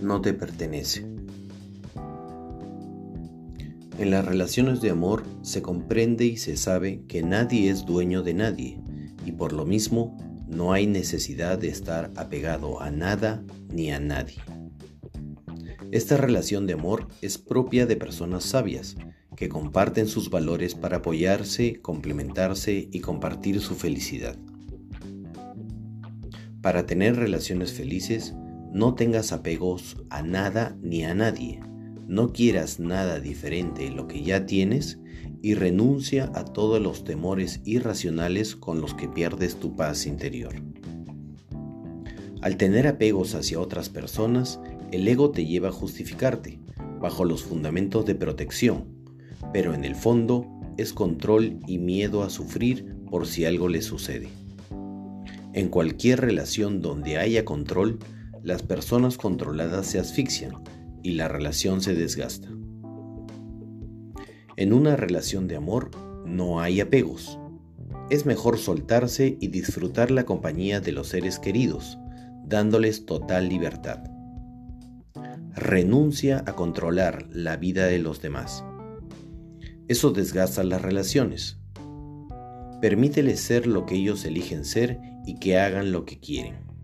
no te pertenece. En las relaciones de amor se comprende y se sabe que nadie es dueño de nadie y por lo mismo no hay necesidad de estar apegado a nada ni a nadie. Esta relación de amor es propia de personas sabias que comparten sus valores para apoyarse, complementarse y compartir su felicidad. Para tener relaciones felices, no tengas apegos a nada ni a nadie. No quieras nada diferente de lo que ya tienes y renuncia a todos los temores irracionales con los que pierdes tu paz interior. Al tener apegos hacia otras personas, el ego te lleva a justificarte, bajo los fundamentos de protección, pero en el fondo es control y miedo a sufrir por si algo le sucede. En cualquier relación donde haya control, las personas controladas se asfixian y la relación se desgasta. En una relación de amor no hay apegos. Es mejor soltarse y disfrutar la compañía de los seres queridos, dándoles total libertad. Renuncia a controlar la vida de los demás. Eso desgasta las relaciones. Permíteles ser lo que ellos eligen ser y que hagan lo que quieren.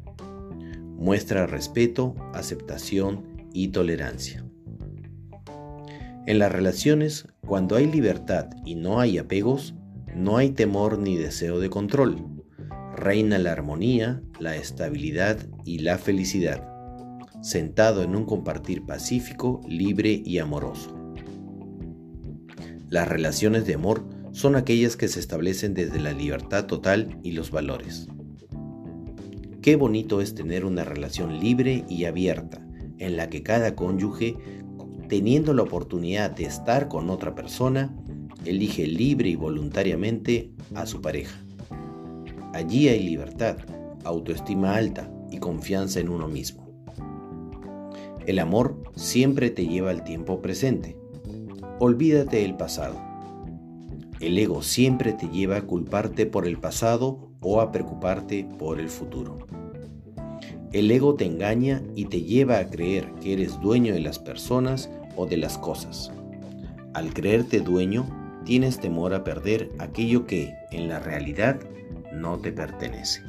Muestra respeto, aceptación y tolerancia. En las relaciones, cuando hay libertad y no hay apegos, no hay temor ni deseo de control. Reina la armonía, la estabilidad y la felicidad, sentado en un compartir pacífico, libre y amoroso. Las relaciones de amor son aquellas que se establecen desde la libertad total y los valores. Qué bonito es tener una relación libre y abierta, en la que cada cónyuge teniendo la oportunidad de estar con otra persona, elige libre y voluntariamente a su pareja. Allí hay libertad, autoestima alta y confianza en uno mismo. El amor siempre te lleva al tiempo presente. Olvídate del pasado. El ego siempre te lleva a culparte por el pasado o a preocuparte por el futuro. El ego te engaña y te lleva a creer que eres dueño de las personas o de las cosas. Al creerte dueño, tienes temor a perder aquello que, en la realidad, no te pertenece.